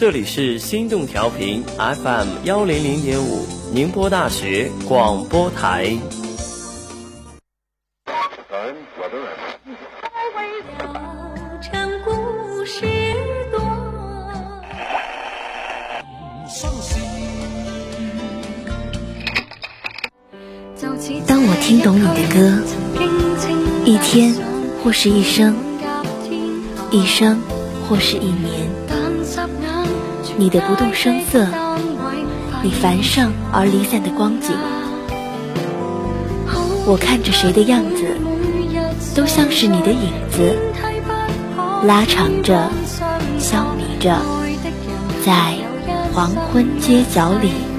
这里是心动调频 FM 幺零零点五，宁波大学广播台。当我听懂你的歌，一天或是一生，一生或是一年。你的不动声色，你繁盛而离散的光景，我看着谁的样子，都像是你的影子，拉长着，消弭着，在黄昏街角里。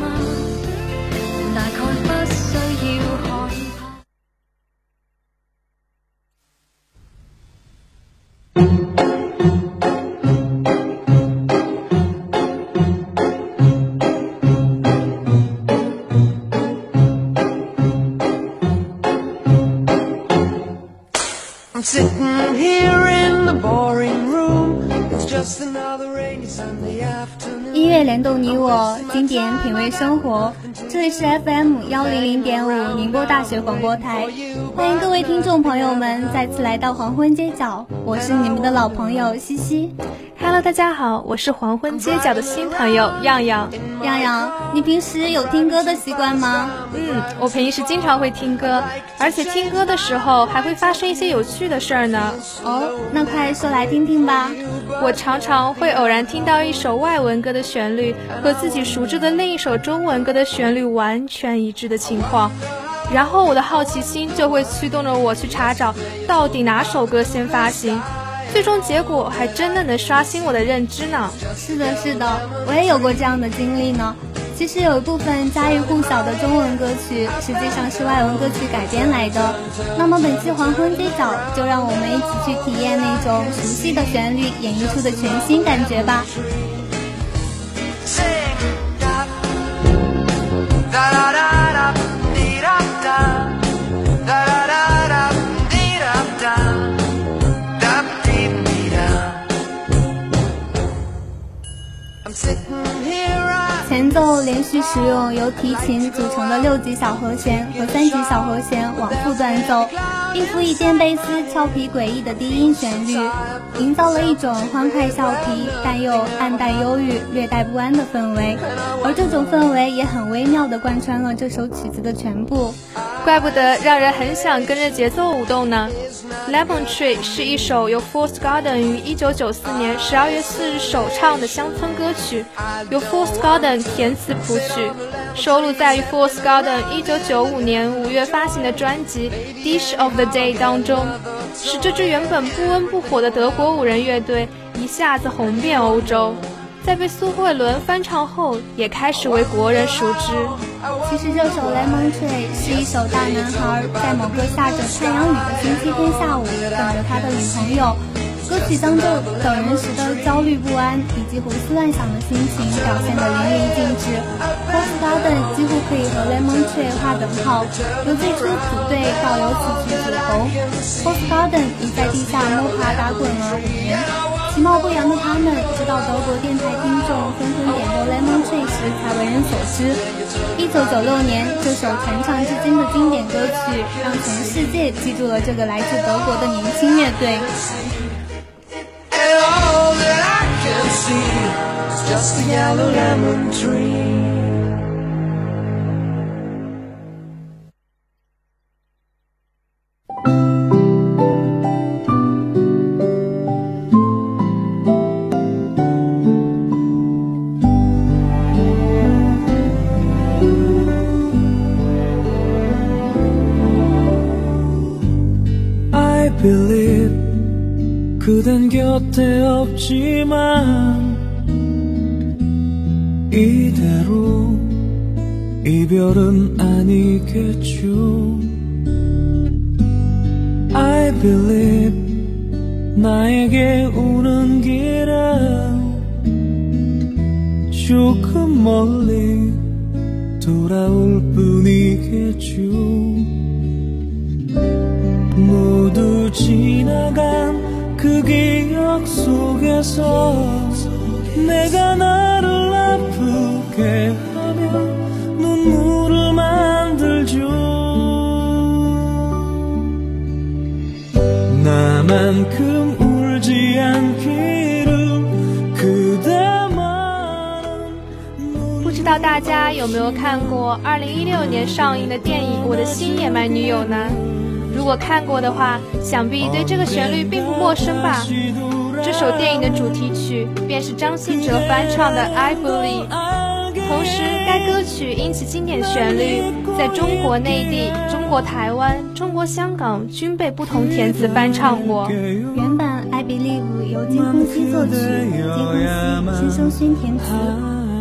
音乐联动你我，经典品味生活。这里是 FM 幺零零点五宁波大学广播台，欢迎各位听众朋友们再次来到黄昏街角，我是你们的老朋友西西。Hello，大家好，我是黄昏街角的新朋友样样。样样，你平时有听歌的习惯吗？嗯，我平时经常会听歌，而且听歌的时候还会发生一些有趣的事儿呢。哦，那快说来听听吧。我常常会偶然听到一首外文歌的旋律和自己熟知的另一首中文歌的旋律完全一致的情况，然后我的好奇心就会驱动着我去查找到底哪首歌先发行。最终结果还真的能刷新我的认知呢。是的，是的，我也有过这样的经历呢。其实有一部分家喻户晓的中文歌曲，实际上是外文歌曲改编来的。那么本期黄昏街角，就让我们一起去体验那种熟悉的旋律演绎出的全新感觉吧。前奏连续使用由提琴组成的六级小和弦和三级小和弦往复断奏，一幅以电贝斯俏皮诡异的低音旋律，营造了一种欢快俏皮但又暗淡忧郁、略带不安的氛围，而这种氛围也很微妙地贯穿了这首曲子的全部。怪不得让人很想跟着节奏舞动呢。Lemon Tree 是一首由 Force Garden 于1994年12月4日首唱的乡村歌曲，由 Force Garden 填词谱曲，收录在于 Force Garden 1995年5月发行的专辑 Dish of the Day 当中，使这支原本不温不火的德国五人乐队一下子红遍欧洲。在被苏慧伦翻唱后，也开始为国人熟知。其实这首《Lemon Tree》是一首大男孩在某个下着太阳雨的星期天下午，等着他的女朋友。歌曲当中等人时的焦虑不安以及胡思乱想的心情表现得淋漓尽致。Post Garden 几乎可以和 Lemon Tree 划等号，由最初组队到由此曲走红。Post Garden 已在地下摸爬打滚了五年。其貌不扬的他们，直到德国电台听众纷纷点播《Lemon Tree》时，才为人所知。一九九六年，这首传唱至今的经典歌曲，让全世界记住了这个来自德国的年轻乐队。I 喜马看过2016年上映的电影《我的新野蛮女友》呢？如果看过的话，想必对这个旋律并不陌生吧？这首电影的主题曲便是张信哲翻唱的《I Believe》，同时该歌曲因其经典旋律，在中国内地、中国台湾、中国香港均被不同填词翻唱过。原版《I Believe》由金亨熙作曲，金亨熙、申生勋填词。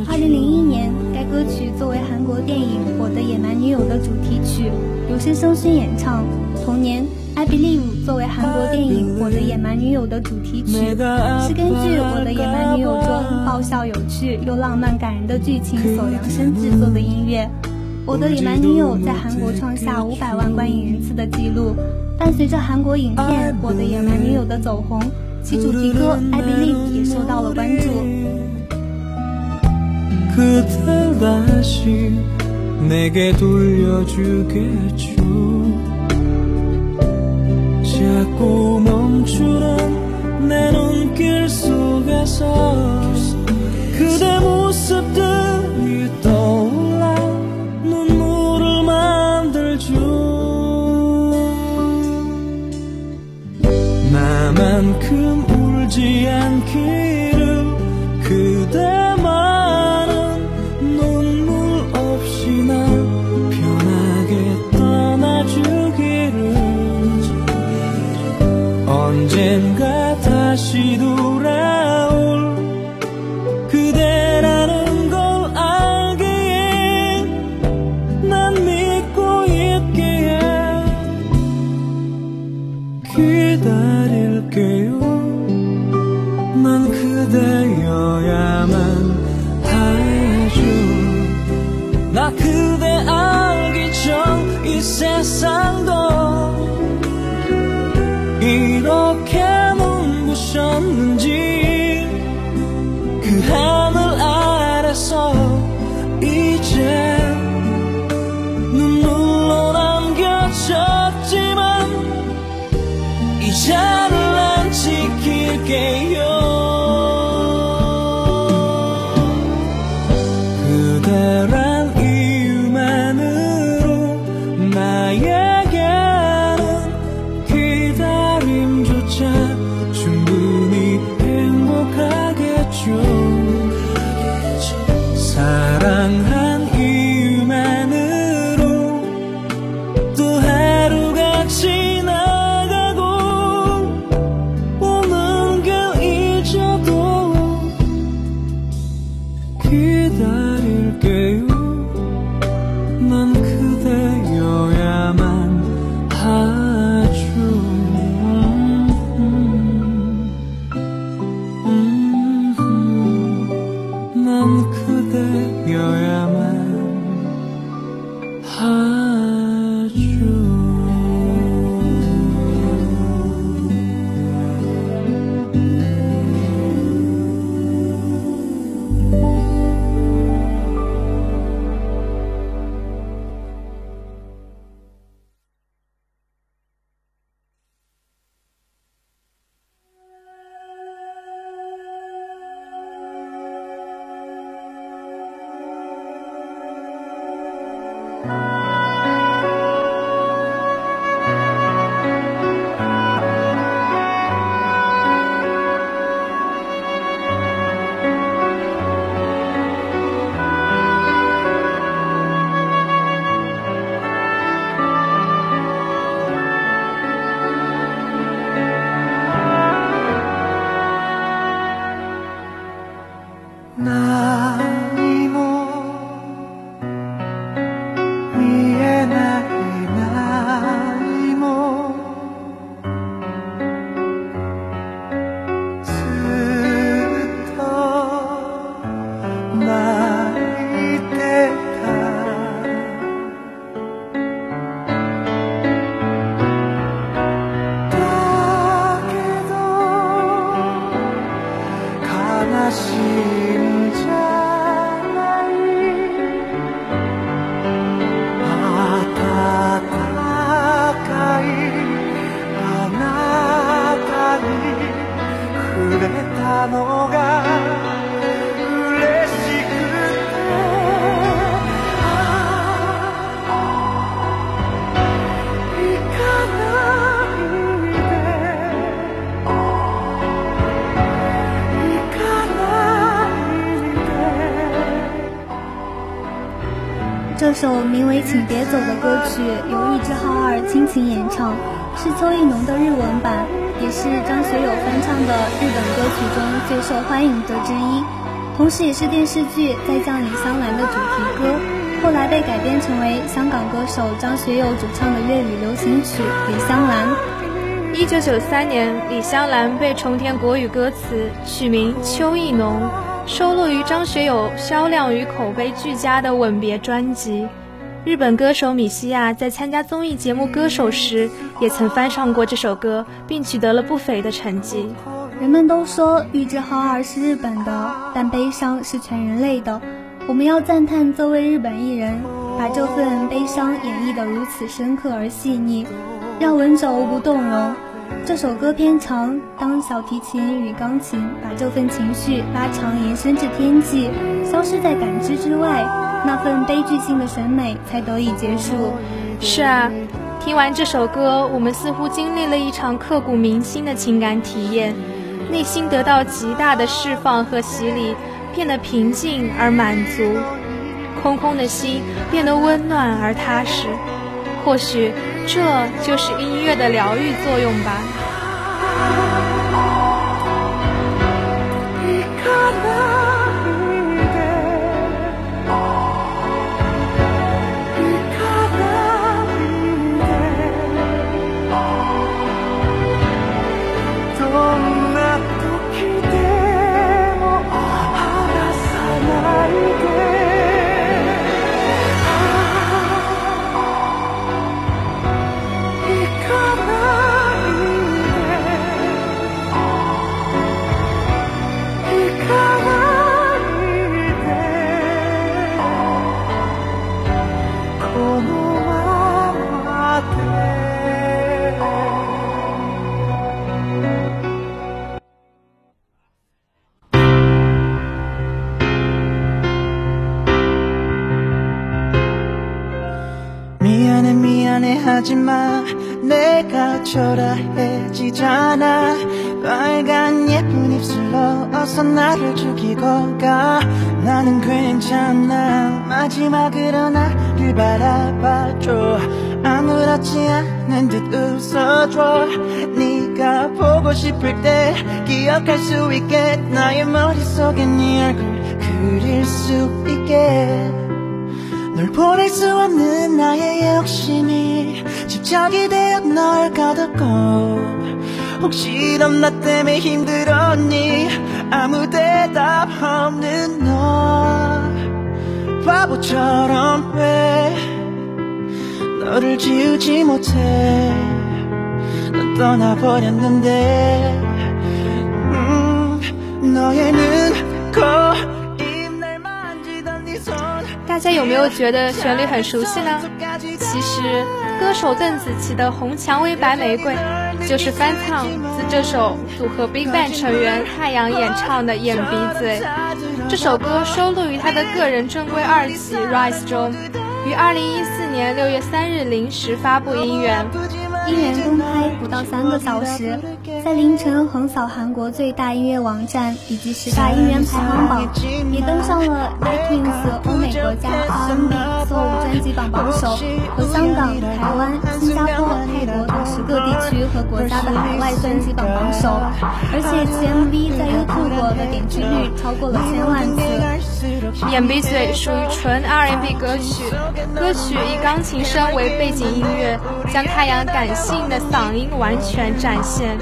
二零零一年，歌曲作为韩国电影《我的野蛮女友》的主题曲，由申生勋演唱。同年，《I Believe》作为韩国电影《我的野蛮女友》的主题曲，是根据《我的野蛮女友》中爆笑有趣又浪漫感人的剧情所量身制作的音乐。《我的野蛮女友》在韩国创下五百万观影人次的记录，伴随着韩国影片《我的野蛮女友》的走红，其主题歌《I Believe》也受到了关注。 자꾸 멈추는 내 눈길 속에서 그대 모습들이 떠올라 눈물을 만들죠. 나만큼 울지 않기 名为《请别走》的歌曲由玉置浩二倾情演唱，是邱意浓的日文版，也是张学友翻唱的日本歌曲中最受欢迎的之一，同时也是电视剧《再见李香兰》的主题歌，后来被改编成为香港歌手张学友主唱的粤语流行曲《李香兰》。一九九三年，李香兰被重填国语歌词，取名邱意浓。收录于张学友销量与口碑俱佳的《吻别》专辑。日本歌手米西亚在参加综艺节目《歌手》时，也曾翻唱过这首歌，并取得了不菲的成绩。人们都说玉置浩二是日本的，但悲伤是全人类的。我们要赞叹这位日本艺人，把这份悲伤演绎得如此深刻而细腻，让闻者无不动容。这首歌偏长，当小提琴与钢琴把这份情绪拉长延伸至天际，消失在感知之外，那份悲剧性的审美才得以结束。是啊，听完这首歌，我们似乎经历了一场刻骨铭心的情感体验，内心得到极大的释放和洗礼，变得平静而满足，空空的心变得温暖而踏实。或许。这就是音乐的疗愈作用吧。 널 보낼 수 없는 나의 욕심이 집착이 되어 널 가뒀고. 혹시 넌 나 때문에 힘들었니? 아무 대답 없는 너. 바보처럼 왜 너를 지우지 못해? 넌 떠나버렸는데 음, 너의 눈, 코 大家有没有觉得旋律很熟悉呢？其实，歌手邓紫棋的《红蔷薇白玫瑰》就是翻唱自这首组合 BigBang 成员太阳演唱的《眼鼻嘴》。这首歌收录于他的个人正规二辑《Rise》中，于2014年6月3日零时发布音源。 音源公开不到三个小时，在凌晨横扫韩国最大音乐网站以及十大音源排行榜，也登上了 iTunes 欧美国家 R&B Soul 专辑榜榜首，和香港、台湾、新加坡、泰国等十个地区和国家的海外专辑榜榜首，而且其 MV 在 YouTube 的点击率超过了千万次。眼鼻嘴属于纯 R&B 歌曲，歌曲以钢琴声为背景音乐，将太阳感。性的嗓音完全展现，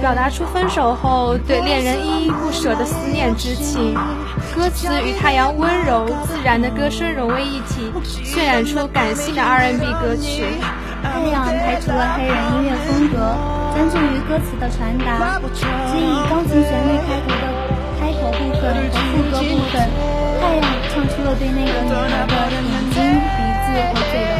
表达出分手后对恋人依依不舍的思念之情。歌词与太阳温柔自然的歌声融为一体，渲染出感性的 R&B 歌曲。太阳排除了黑人音乐风格，专注于歌词的传达，只以钢琴旋律开头的开头部分和副歌部分，太阳唱出了。对那个女孩的眼睛、鼻子和嘴的，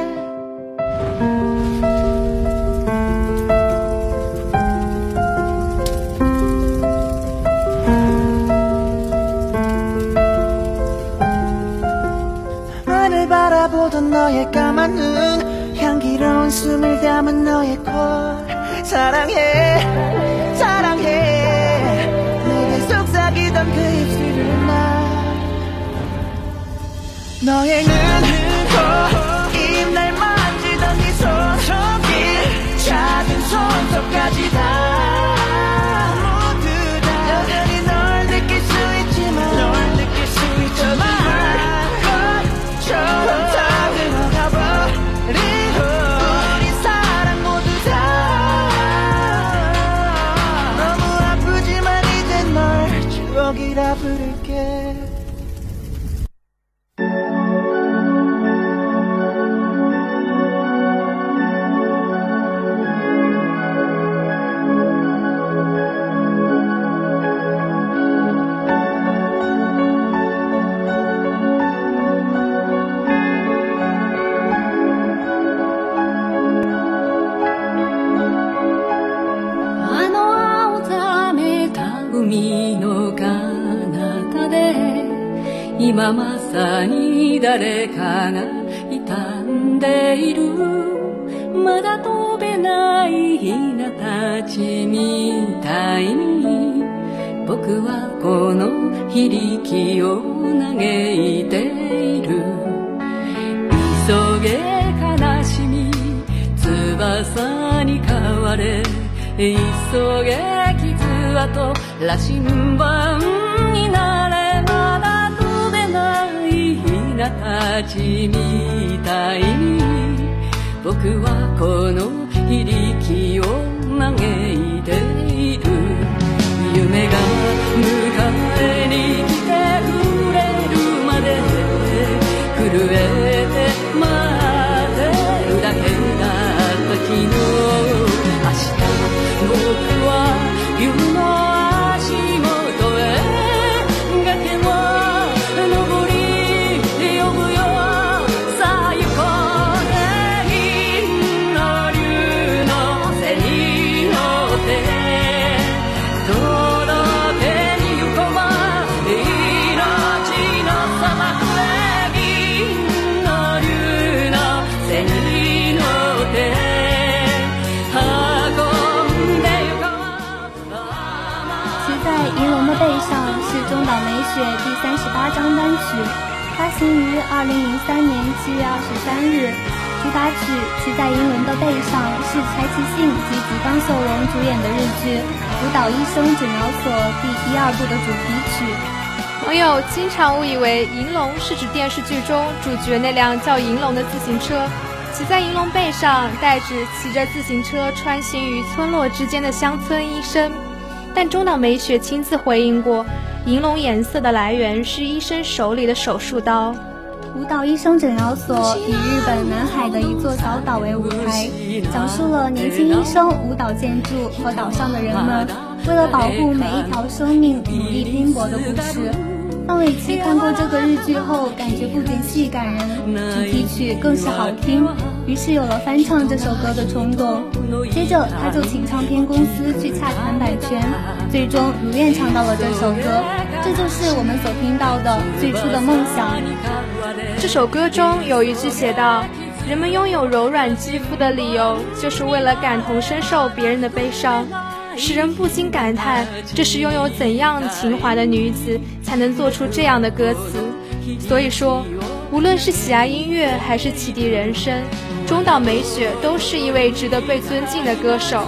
너의 까만 눈 향기로운 숨을 담은 너의 콜. 사랑해 사랑해. 내게 속삭이던 그 입술을 나 너의 눈, 코, 입날 만지던 네 손톱길 작은 손톱까지 다 の非力を嘆いている。急げ悲しみ翼に変われ。急げ傷跡羅針盤になれまだ飛べないひなたちみたいに。僕はこの非力を嘆いている夢が迎えに来てくれるまで震え雪第三十八张单曲，发行于二零零三年七月二十三日。主打曲《骑在银龙的背上》是柴崎幸及吉冈秀隆主演的日剧《舞蹈医生诊疗所》第一二部的主题曲。网友经常误以为银龙是指电视剧中主角那辆叫银龙的自行车，骑在银龙背上，代指骑着自行车穿行于村落之间的乡村医生。但中岛美雪亲自回应过，银龙颜色的来源是医生手里的手术刀。舞蹈医生诊疗所以日本南海的一座小岛为舞台，讲述了年轻医生舞蹈建筑和岛上的人们为了保护每一条生命努力拼搏的故事。范玮琪看过这个日剧后，感觉不仅戏感人，主题曲更是好听，于是有了翻唱这首歌的冲动。接着，他就请唱片公司去洽谈版权，最终如愿唱到了这首歌。这就是我们所听到的最初的梦想。这首歌中有一句写道：“人们拥有柔软肌肤的理由，就是为了感同身受别人的悲伤。”使人不禁感叹，这是拥有怎样情怀的女子才能做出这样的歌词？所以说，无论是喜爱音乐还是启迪人生，中岛美雪都是一位值得被尊敬的歌手。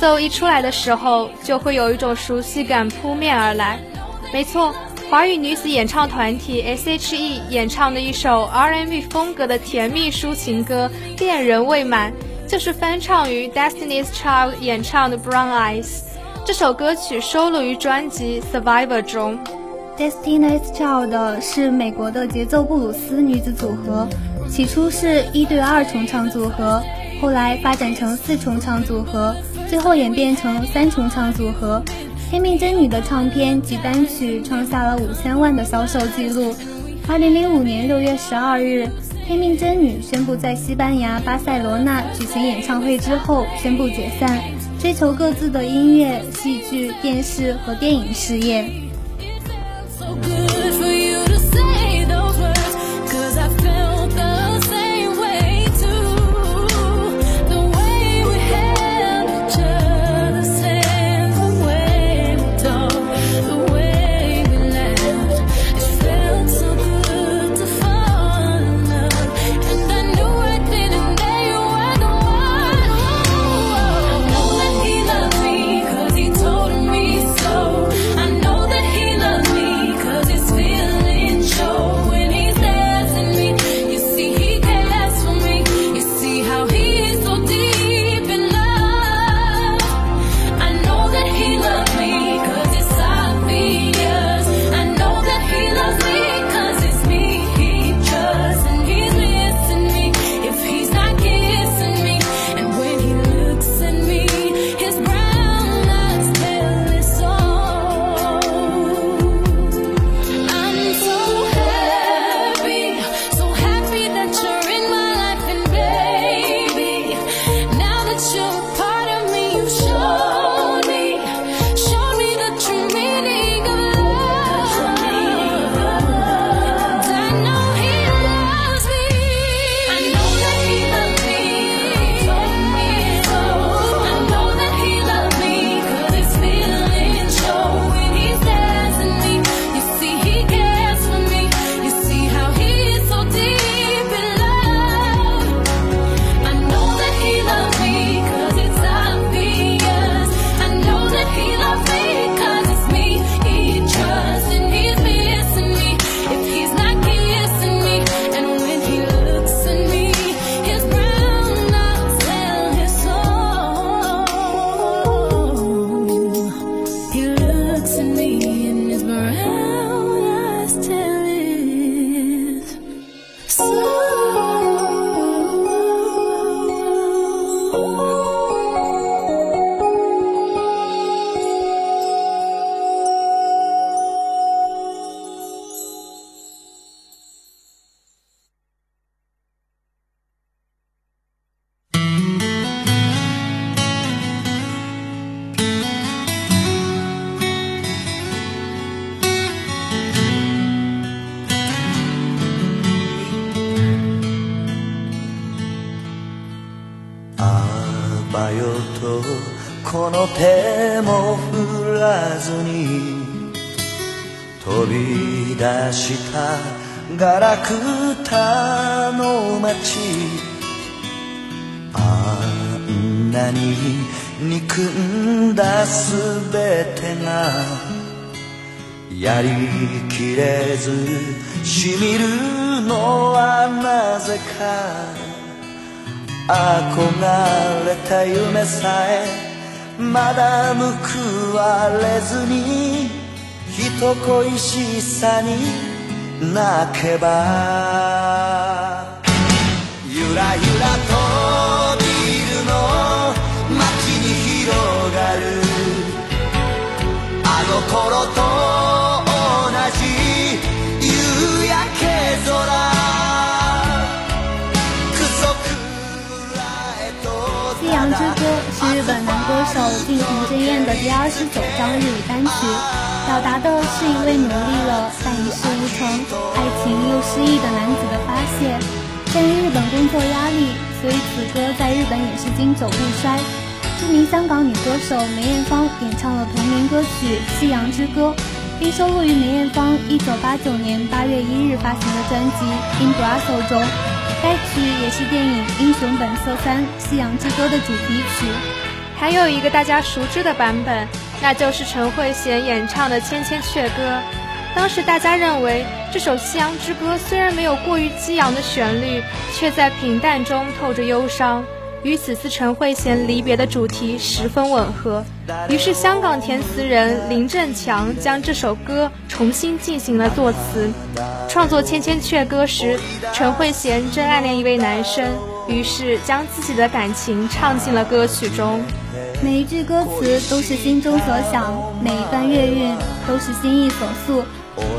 奏一出来的时候，就会有一种熟悉感扑面而来。没错，华语女子演唱团体 S.H.E 演唱的一首 R&B 风格的甜蜜抒情歌《恋人未满》，就是翻唱于 Destiny's Child 演唱的《Brown Eyes》。这首歌曲收录于专辑《Survivor》中。Destiny's Child 是美国的节奏布鲁斯女子组合，起初是一对二重唱组合，后来发展成四重唱组合。最后演变成三重唱组合，天命真女的唱片及单曲创下了五千万的销售记录。二零零五年六月十二日，天命真女宣布在西班牙巴塞罗那举行演唱会之后宣布解散，追求各自的音乐、戏剧、电视和电影事业。ガラクタの街。あんなに憎んだすべてがやりきれずしみるのはなぜか。憧れた夢さえまだ報われずに人恋しさに泣けばゆらゆらとビルの街に広がるあの頃と夕阳之歌》是日本男歌手近藤真彦的第二十九张日语单曲。表达的是一位努力了但一事无成、爱情又失意的男子的发泄。鉴于日本工作压力，所以此歌在日本也是经久不衰。著名香港女歌手梅艳芳演唱了同名歌曲《夕阳之歌》，并收录于梅艳芳1989年8月1日发行的专辑《In Brussels》中。该曲也是电影《英雄本色三：夕阳之歌》的主题曲。还有一个大家熟知的版本，那就是陈慧娴演唱的《千千阙歌》。当时大家认为，这首《夕阳之歌》虽然没有过于激昂的旋律，却在平淡中透着忧伤。与此次陈慧娴离别的主题十分吻合，于是香港填词人林振强将这首歌重新进行了作词。创作《千千阙歌》时，陈慧娴正暗恋一位男生，于是将自己的感情唱进了歌曲中。每一句歌词都是心中所想，每一段乐韵都是心意所诉。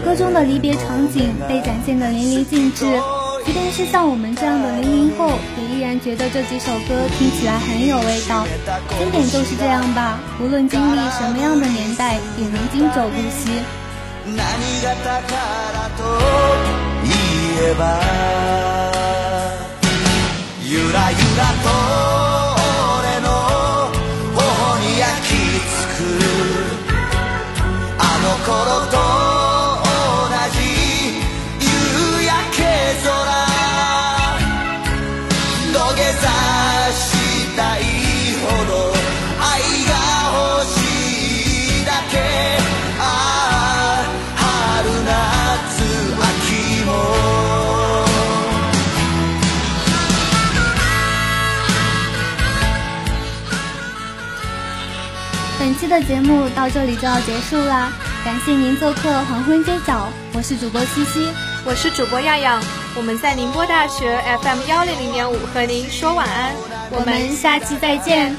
歌中的离别场景被展现得淋漓尽致。即便是像我们这样的零零后，也依然觉得这几首歌听起来很有味道。经典就是这样吧，无论经历什么样的年代，也能经久不息。とじ夕焼け空土下座したいほど愛が欲しいだけああ春夏秋も本期的节目到这里就要结束啦。感谢您做客黄昏街角我是主播西西。我是主播亚亚。我们在宁波大学 fm 幺零零点五和您说晚安。我们下期再见。